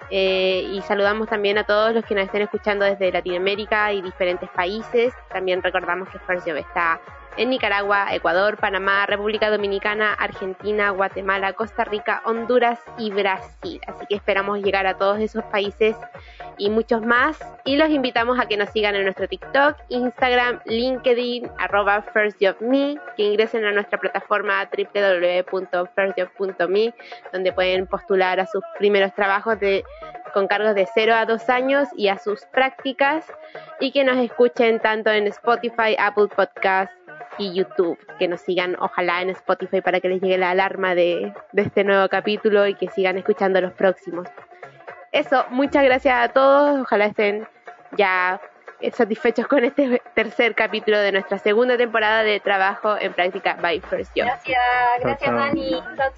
Eh, y saludamos también a todos los que nos estén escuchando desde Latinoamérica y diferentes países. También recordamos que First está en Nicaragua, Ecuador, Panamá, República Dominicana, Argentina, Guatemala, Costa Rica, Honduras y Brasil. Así que esperamos llegar a todos esos países y muchos más. Y los invitamos a que nos sigan en nuestro TikTok, Instagram, LinkedIn, arroba FirstJobMe, que ingresen a nuestra plataforma www.firstjob.me, donde pueden postular a sus primeros trabajos de, con cargos de 0 a 2 años y a sus prácticas, y que nos escuchen tanto en Spotify, Apple Podcasts, y YouTube, que nos sigan ojalá en Spotify para que les llegue la alarma de, de este nuevo capítulo y que sigan escuchando los próximos. Eso, muchas gracias a todos, ojalá estén ya satisfechos con este tercer capítulo de nuestra segunda temporada de Trabajo en Práctica by First Job. Gracias, gracias Dani. Chao,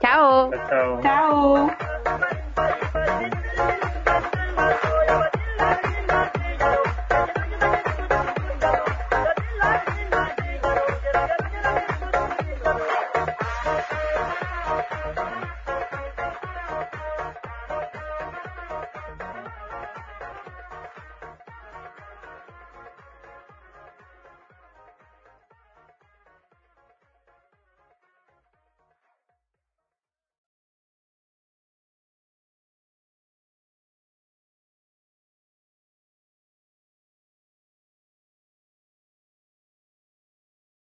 chao. Chao. Chao.